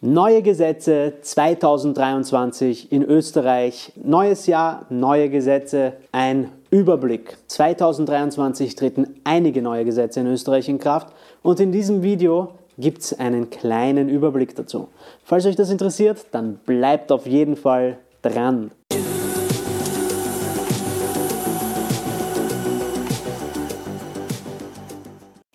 Neue Gesetze 2023 in Österreich. Neues Jahr, neue Gesetze. Ein Überblick. 2023 treten einige neue Gesetze in Österreich in Kraft und in diesem Video gibt es einen kleinen Überblick dazu. Falls euch das interessiert, dann bleibt auf jeden Fall dran.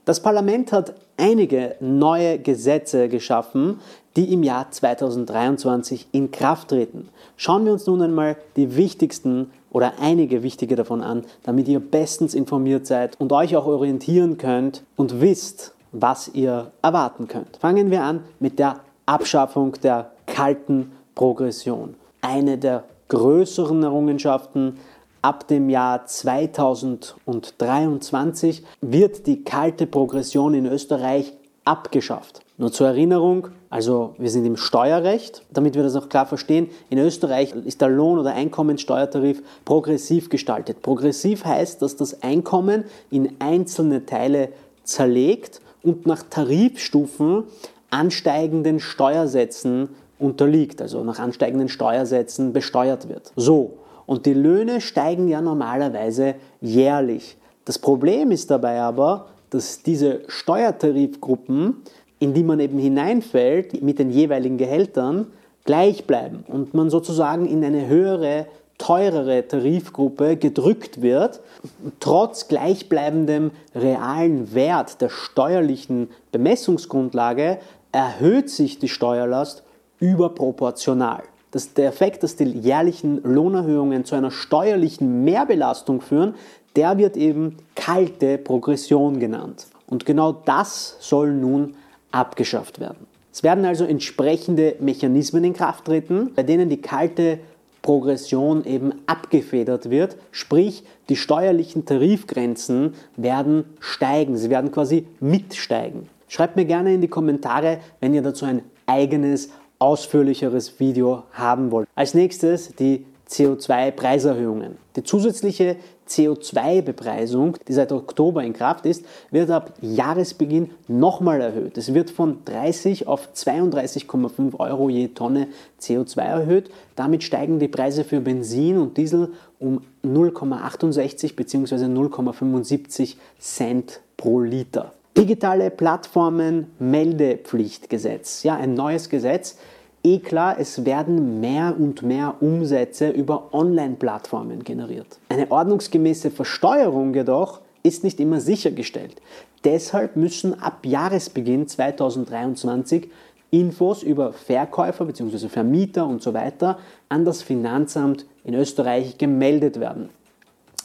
Das Parlament hat einige neue Gesetze geschaffen, die im Jahr 2023 in Kraft treten. Schauen wir uns nun einmal die wichtigsten oder einige wichtige davon an, damit ihr bestens informiert seid und euch auch orientieren könnt und wisst, was ihr erwarten könnt. Fangen wir an mit der Abschaffung der kalten Progression. Eine der größeren Errungenschaften Ab dem Jahr 2023 wird die kalte Progression in Österreich abgeschafft. Nur zur Erinnerung, also wir sind im Steuerrecht, damit wir das auch klar verstehen. In Österreich ist der Lohn- oder Einkommenssteuertarif progressiv gestaltet. Progressiv heißt, dass das Einkommen in einzelne Teile zerlegt und nach Tarifstufen ansteigenden Steuersätzen unterliegt, also nach ansteigenden Steuersätzen besteuert wird. So, und die Löhne steigen ja normalerweise jährlich. Das Problem ist dabei aber, dass diese Steuertarifgruppen, in die man eben hineinfällt, mit den jeweiligen Gehältern, gleich bleiben und man sozusagen in eine höhere, teurere Tarifgruppe gedrückt wird, trotz gleichbleibendem realen Wert der steuerlichen Bemessungsgrundlage erhöht sich die Steuerlast überproportional dass der Effekt, dass die jährlichen Lohnerhöhungen zu einer steuerlichen Mehrbelastung führen, der wird eben kalte Progression genannt. Und genau das soll nun abgeschafft werden. Es werden also entsprechende Mechanismen in Kraft treten, bei denen die kalte Progression eben abgefedert wird, sprich die steuerlichen Tarifgrenzen werden steigen, sie werden quasi mitsteigen. Schreibt mir gerne in die Kommentare, wenn ihr dazu ein eigenes ausführlicheres Video haben wollt. Als nächstes die CO2-Preiserhöhungen. Die zusätzliche CO2-Bepreisung, die seit Oktober in Kraft ist, wird ab Jahresbeginn nochmal erhöht. Es wird von 30 auf 32,5 Euro je Tonne CO2 erhöht. Damit steigen die Preise für Benzin und Diesel um 0,68 bzw. 0,75 Cent pro Liter. Digitale Plattformen Meldepflichtgesetz. Ja, ein neues Gesetz. Eh klar, es werden mehr und mehr Umsätze über Online-Plattformen generiert. Eine ordnungsgemäße Versteuerung jedoch ist nicht immer sichergestellt. Deshalb müssen ab Jahresbeginn 2023 Infos über Verkäufer bzw. Vermieter und so weiter an das Finanzamt in Österreich gemeldet werden.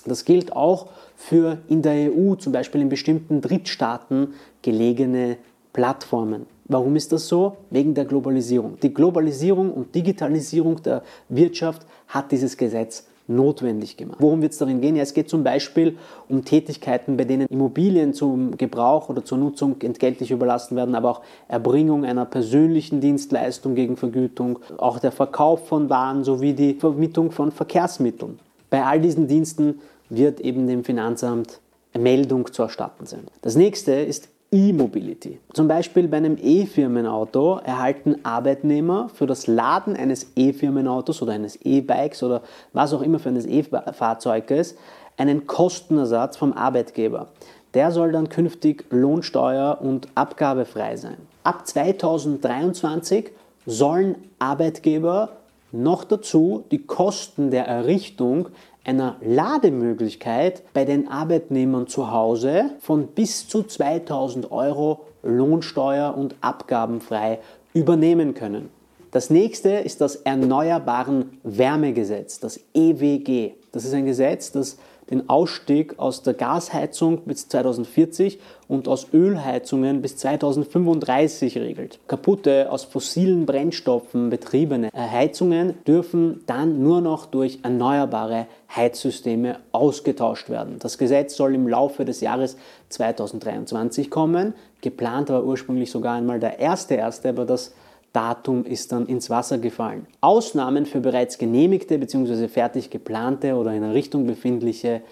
Das gilt auch für in der EU, zum Beispiel in bestimmten Drittstaaten gelegene Plattformen. Warum ist das so? Wegen der Globalisierung. Die Globalisierung und Digitalisierung der Wirtschaft hat dieses Gesetz notwendig gemacht. Worum wird es darin gehen? Ja, es geht zum Beispiel um Tätigkeiten, bei denen Immobilien zum Gebrauch oder zur Nutzung entgeltlich überlassen werden, aber auch Erbringung einer persönlichen Dienstleistung gegen Vergütung, auch der Verkauf von Waren sowie die Vermietung von Verkehrsmitteln. Bei all diesen Diensten wird eben dem Finanzamt Meldung zu erstatten sein. Das nächste ist E-Mobility. Zum Beispiel bei einem E-Firmenauto erhalten Arbeitnehmer für das Laden eines E-Firmenautos oder eines E-Bikes oder was auch immer für eines E-Fahrzeuges einen Kostenersatz vom Arbeitgeber. Der soll dann künftig lohnsteuer- und abgabefrei sein. Ab 2023 sollen Arbeitgeber noch dazu die Kosten der Errichtung einer Lademöglichkeit bei den Arbeitnehmern zu Hause von bis zu 2000 Euro Lohnsteuer und abgabenfrei übernehmen können. Das nächste ist das Erneuerbaren Wärmegesetz, das EWG. Das ist ein Gesetz, das den Ausstieg aus der Gasheizung bis 2040 und aus Ölheizungen bis 2035 regelt. Kaputte aus fossilen Brennstoffen betriebene Heizungen dürfen dann nur noch durch erneuerbare Heizsysteme ausgetauscht werden. Das Gesetz soll im Laufe des Jahres 2023 kommen. Geplant war ursprünglich sogar einmal der erste erste, aber das Datum ist dann ins Wasser gefallen. Ausnahmen für bereits genehmigte bzw. fertig geplante oder in Errichtung befindliche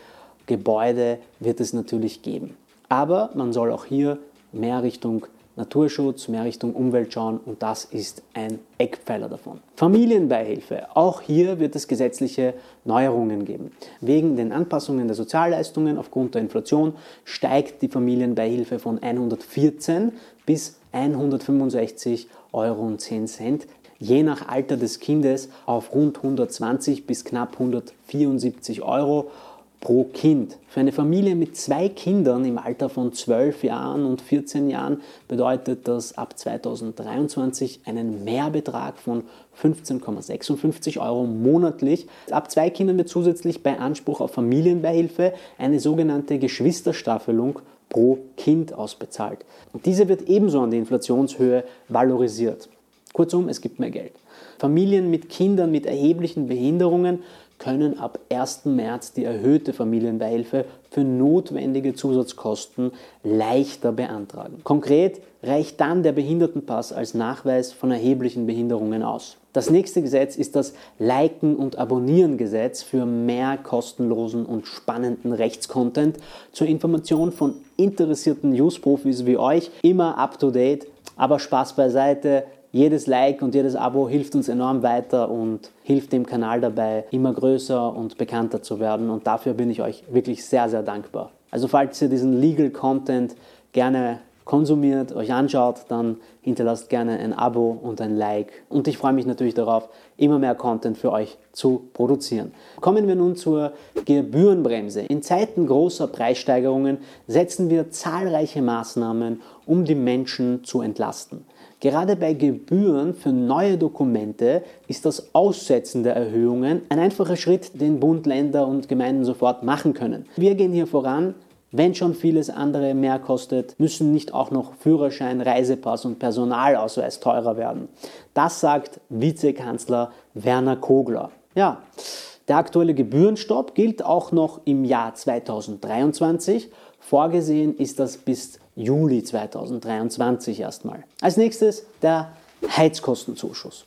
Gebäude wird es natürlich geben. Aber man soll auch hier mehr Richtung Naturschutz, mehr Richtung Umwelt schauen und das ist ein Eckpfeiler davon. Familienbeihilfe. Auch hier wird es gesetzliche Neuerungen geben. Wegen den Anpassungen der Sozialleistungen aufgrund der Inflation steigt die Familienbeihilfe von 114 bis 165 Euro und 10 Cent je nach Alter des Kindes auf rund 120 bis knapp 174 Euro pro Kind. Für eine Familie mit zwei Kindern im Alter von 12 Jahren und 14 Jahren bedeutet das ab 2023 einen Mehrbetrag von 15,56 Euro monatlich. Ab zwei Kindern wird zusätzlich bei Anspruch auf Familienbeihilfe eine sogenannte Geschwisterstaffelung pro Kind ausbezahlt. Und diese wird ebenso an die Inflationshöhe valorisiert. Kurzum, es gibt mehr Geld. Familien mit Kindern mit erheblichen Behinderungen können ab 1. März die erhöhte Familienbeihilfe für notwendige Zusatzkosten leichter beantragen. Konkret reicht dann der Behindertenpass als Nachweis von erheblichen Behinderungen aus. Das nächste Gesetz ist das Liken- und Abonnieren-Gesetz für mehr kostenlosen und spannenden Rechtscontent zur Information von interessierten News-Profis wie euch. Immer up-to-date, aber Spaß beiseite jedes Like und jedes Abo hilft uns enorm weiter und hilft dem Kanal dabei, immer größer und bekannter zu werden. Und dafür bin ich euch wirklich sehr, sehr dankbar. Also falls ihr diesen Legal Content gerne konsumiert, euch anschaut, dann hinterlasst gerne ein Abo und ein Like. Und ich freue mich natürlich darauf, immer mehr Content für euch zu produzieren. Kommen wir nun zur Gebührenbremse. In Zeiten großer Preissteigerungen setzen wir zahlreiche Maßnahmen, um die Menschen zu entlasten. Gerade bei Gebühren für neue Dokumente ist das Aussetzen der Erhöhungen ein einfacher Schritt, den Bund, Länder und Gemeinden sofort machen können. Wir gehen hier voran. Wenn schon vieles andere mehr kostet, müssen nicht auch noch Führerschein, Reisepass und Personalausweis teurer werden. Das sagt Vizekanzler Werner Kogler. Ja, der aktuelle Gebührenstopp gilt auch noch im Jahr 2023. Vorgesehen ist das bis Juli 2023 erstmal. Als nächstes der Heizkostenzuschuss.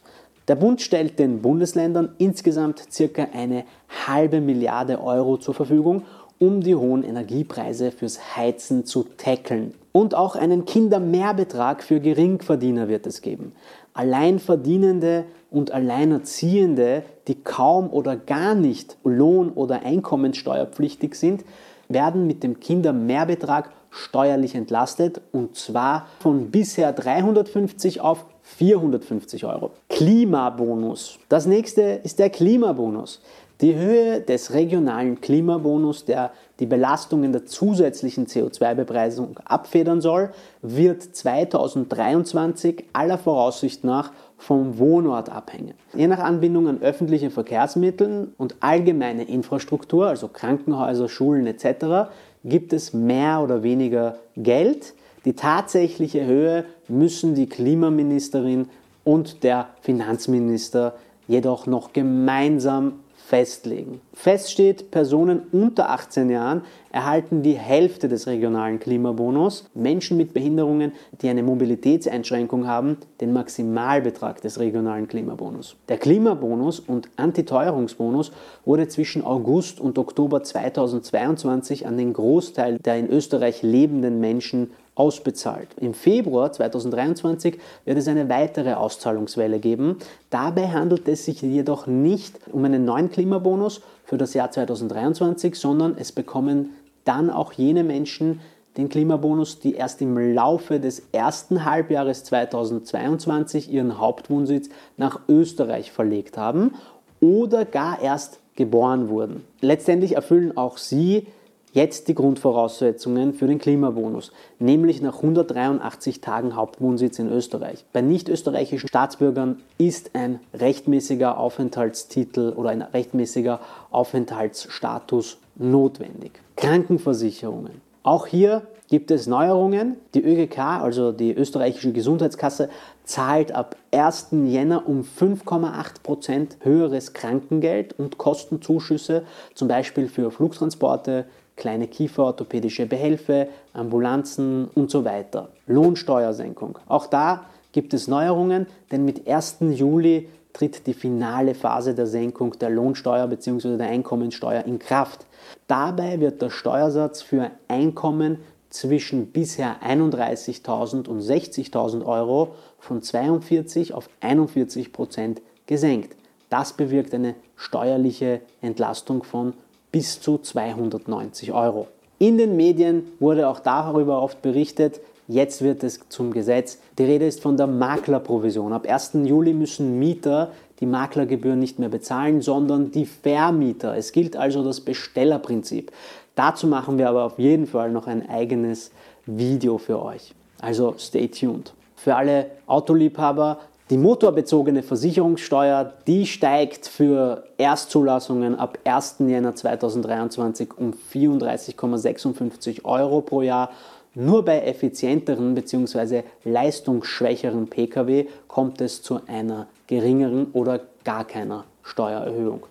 Der Bund stellt den Bundesländern insgesamt circa eine halbe Milliarde Euro zur Verfügung, um die hohen Energiepreise fürs Heizen zu tackeln. Und auch einen Kindermehrbetrag für Geringverdiener wird es geben. Alleinverdienende und Alleinerziehende, die kaum oder gar nicht lohn- oder einkommenssteuerpflichtig sind, werden mit dem Kindermehrbetrag steuerlich entlastet und zwar von bisher 350 auf 450 Euro. Klimabonus. Das nächste ist der Klimabonus. Die Höhe des regionalen Klimabonus, der die Belastungen der zusätzlichen CO2-Bepreisung abfedern soll, wird 2023 aller Voraussicht nach vom Wohnort abhängen. Je nach Anbindung an öffentliche Verkehrsmittel und allgemeine Infrastruktur, also Krankenhäuser, Schulen etc., gibt es mehr oder weniger Geld. Die tatsächliche Höhe müssen die Klimaministerin und der Finanzminister jedoch noch gemeinsam festlegen. Fest steht, Personen unter 18 Jahren erhalten die Hälfte des regionalen Klimabonus, Menschen mit Behinderungen, die eine Mobilitätseinschränkung haben, den Maximalbetrag des regionalen Klimabonus. Der Klimabonus und Antiteuerungsbonus wurde zwischen August und Oktober 2022 an den Großteil der in Österreich lebenden Menschen ausbezahlt. Im Februar 2023 wird es eine weitere Auszahlungswelle geben. Dabei handelt es sich jedoch nicht um einen neuen Klimabonus für das Jahr 2023, sondern es bekommen dann auch jene Menschen den Klimabonus, die erst im Laufe des ersten Halbjahres 2022 ihren Hauptwohnsitz nach Österreich verlegt haben oder gar erst geboren wurden. Letztendlich erfüllen auch sie jetzt die Grundvoraussetzungen für den Klimabonus, nämlich nach 183 Tagen Hauptwohnsitz in Österreich. Bei nicht-österreichischen Staatsbürgern ist ein rechtmäßiger Aufenthaltstitel oder ein rechtmäßiger Aufenthaltsstatus notwendig. Krankenversicherungen. Auch hier gibt es Neuerungen. Die ÖGK, also die österreichische Gesundheitskasse, zahlt ab 1. Jänner um 5,8% höheres Krankengeld und Kostenzuschüsse, zum Beispiel für Flugtransporte, kleine Kieferorthopädische Behelfe, Ambulanzen und so weiter. Lohnsteuersenkung. Auch da gibt es Neuerungen, denn mit 1. Juli tritt die finale Phase der Senkung der Lohnsteuer bzw. der Einkommensteuer in Kraft. Dabei wird der Steuersatz für Einkommen zwischen bisher 31.000 und 60.000 Euro von 42 auf 41 Prozent gesenkt. Das bewirkt eine steuerliche Entlastung von bis zu 290 Euro. In den Medien wurde auch darüber oft berichtet, jetzt wird es zum Gesetz. Die Rede ist von der Maklerprovision. Ab 1. Juli müssen Mieter die Maklergebühren nicht mehr bezahlen, sondern die Vermieter. Es gilt also das Bestellerprinzip. Dazu machen wir aber auf jeden Fall noch ein eigenes Video für euch. Also stay tuned. Für alle Autoliebhaber, die motorbezogene Versicherungssteuer, die steigt für Erstzulassungen ab 1. Jänner 2023 um 34,56 Euro pro Jahr. Nur bei effizienteren bzw. leistungsschwächeren Pkw kommt es zu einer geringeren oder gar keiner Steuererhöhung.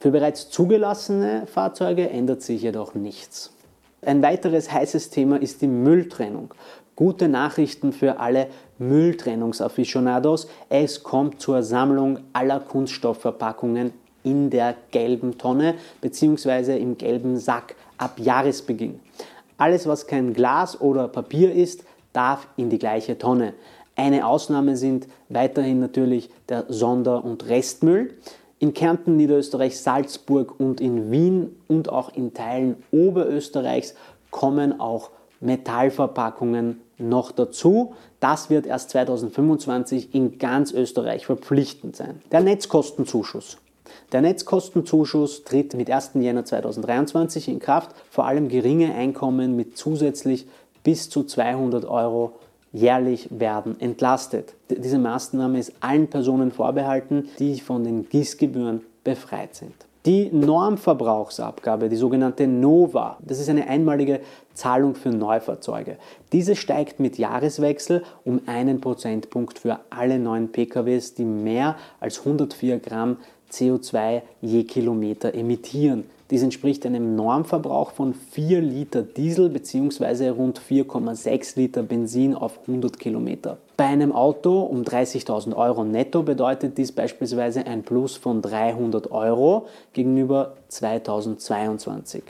Für bereits zugelassene Fahrzeuge ändert sich jedoch nichts. Ein weiteres heißes Thema ist die Mülltrennung. Gute Nachrichten für alle Mülltrennungsaficionados. Es kommt zur Sammlung aller Kunststoffverpackungen in der gelben Tonne bzw. im gelben Sack ab Jahresbeginn. Alles, was kein Glas oder Papier ist, darf in die gleiche Tonne. Eine Ausnahme sind weiterhin natürlich der Sonder- und Restmüll. In Kärnten, Niederösterreich, Salzburg und in Wien und auch in Teilen Oberösterreichs kommen auch Metallverpackungen noch dazu. Das wird erst 2025 in ganz Österreich verpflichtend sein. Der Netzkostenzuschuss. Der Netzkostenzuschuss tritt mit 1. Jänner 2023 in Kraft. Vor allem geringe Einkommen mit zusätzlich bis zu 200 Euro jährlich werden entlastet. Diese Maßnahme ist allen Personen vorbehalten, die von den GIS-Gebühren befreit sind. Die Normverbrauchsabgabe, die sogenannte NOVA, das ist eine einmalige Zahlung für Neufahrzeuge. Diese steigt mit Jahreswechsel um einen Prozentpunkt für alle neuen PKWs, die mehr als 104 Gramm CO2 je Kilometer emittieren. Dies entspricht einem Normverbrauch von 4 Liter Diesel bzw. rund 4,6 Liter Benzin auf 100 Kilometer. Bei einem Auto um 30.000 Euro netto bedeutet dies beispielsweise ein Plus von 300 Euro gegenüber 2022.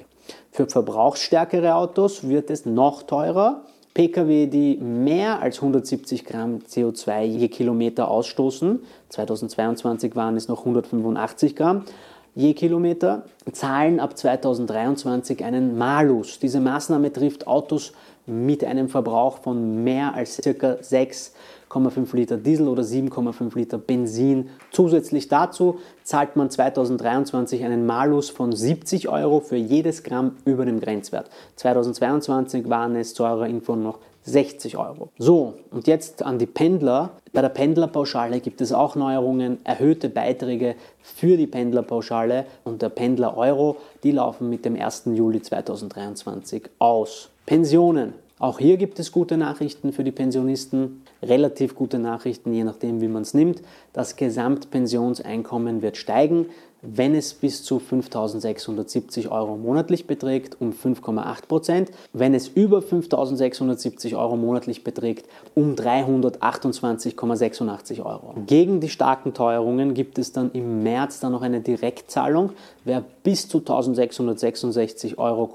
Für verbrauchsstärkere Autos wird es noch teurer. Pkw, die mehr als 170 Gramm CO2 je Kilometer ausstoßen, 2022 waren es noch 185 Gramm, je Kilometer, zahlen ab 2023 einen Malus. Diese Maßnahme trifft Autos mit einem Verbrauch von mehr als ca. 6,5 Liter Diesel oder 7,5 Liter Benzin. Zusätzlich dazu zahlt man 2023 einen Malus von 70 Euro für jedes Gramm über dem Grenzwert. 2022 waren es zu eurer Info noch 60 Euro. So, und jetzt an die Pendler. Bei der Pendlerpauschale gibt es auch Neuerungen, erhöhte Beiträge für die Pendlerpauschale und der Pendler-Euro, die laufen mit dem 1. Juli 2023 aus. Pensionen. Auch hier gibt es gute Nachrichten für die Pensionisten, relativ gute Nachrichten, je nachdem, wie man es nimmt. Das Gesamtpensionseinkommen wird steigen wenn es bis zu 5.670 Euro monatlich beträgt, um 5,8 Prozent. Wenn es über 5.670 Euro monatlich beträgt, um 328,86 Euro. Gegen die starken Teuerungen gibt es dann im März dann noch eine Direktzahlung. Wer bis zu 1.666,66 Euro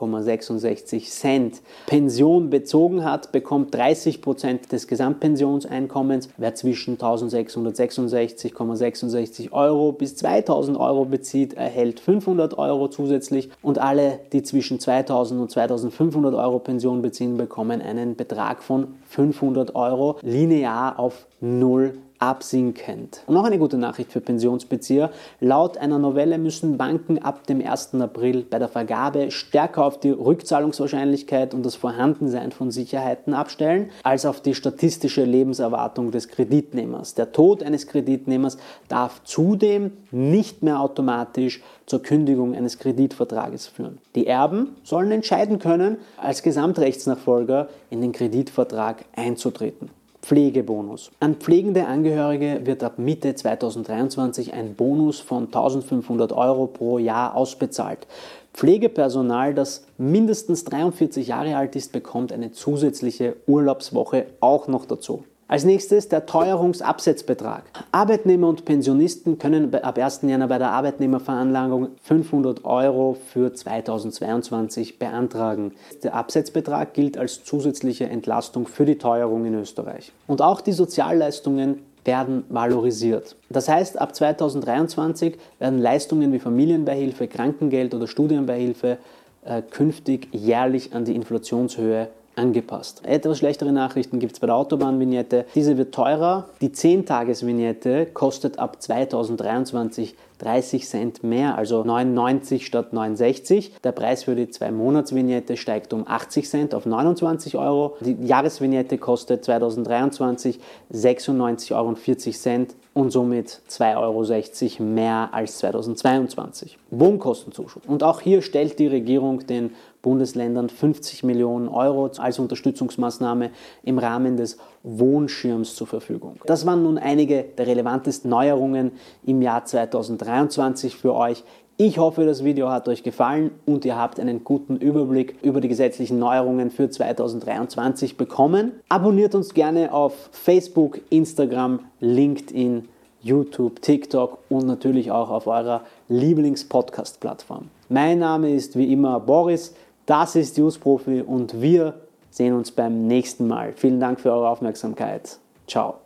Cent Pension bezogen hat, bekommt 30 Prozent des Gesamtpensionseinkommens. Wer zwischen 1.666,66 Euro bis 2.000 Euro bezieht, erhält 500 Euro zusätzlich und alle, die zwischen 2000 und 2500 Euro Pension beziehen, bekommen einen Betrag von 500 Euro linear auf 0 absinkend. Und noch eine gute Nachricht für Pensionsbezieher. Laut einer Novelle müssen Banken ab dem 1. April bei der Vergabe stärker auf die Rückzahlungswahrscheinlichkeit und das Vorhandensein von Sicherheiten abstellen, als auf die statistische Lebenserwartung des Kreditnehmers. Der Tod eines Kreditnehmers darf zudem nicht mehr automatisch zur Kündigung eines Kreditvertrages führen. Die Erben sollen entscheiden können, als Gesamtrechtsnachfolger in den Kreditvertrag einzutreten. Pflegebonus. An pflegende Angehörige wird ab Mitte 2023 ein Bonus von 1500 Euro pro Jahr ausbezahlt. Pflegepersonal, das mindestens 43 Jahre alt ist, bekommt eine zusätzliche Urlaubswoche auch noch dazu. Als nächstes der Teuerungsabsetzbetrag. Arbeitnehmer und Pensionisten können ab 1. Januar bei der Arbeitnehmerveranlagung 500 Euro für 2022 beantragen. Der Absetzbetrag gilt als zusätzliche Entlastung für die Teuerung in Österreich. Und auch die Sozialleistungen werden valorisiert. Das heißt, ab 2023 werden Leistungen wie Familienbeihilfe, Krankengeld oder Studienbeihilfe äh, künftig jährlich an die Inflationshöhe angepasst. Etwas schlechtere Nachrichten gibt es bei der Autobahnvignette. Diese wird teurer. Die 10-Tages-Vignette kostet ab 2023 30 Cent mehr, also 99 statt 69. Der Preis für die 2-Monats-Vignette steigt um 80 Cent auf 29 Euro. Die Jahresvignette kostet 2023 96,40 Euro und somit 2,60 Euro mehr als 2022. Wohnkostenzuschuss. Und auch hier stellt die Regierung den Bundesländern 50 Millionen Euro als Unterstützungsmaßnahme im Rahmen des Wohnschirms zur Verfügung. Das waren nun einige der relevantesten Neuerungen im Jahr 2023 für euch. Ich hoffe, das Video hat euch gefallen und ihr habt einen guten Überblick über die gesetzlichen Neuerungen für 2023 bekommen. Abonniert uns gerne auf Facebook, Instagram, LinkedIn, YouTube, TikTok und natürlich auch auf eurer Lieblings-Podcast-Plattform. Mein Name ist wie immer Boris, das ist Profi und wir sehen uns beim nächsten Mal. Vielen Dank für eure Aufmerksamkeit. Ciao.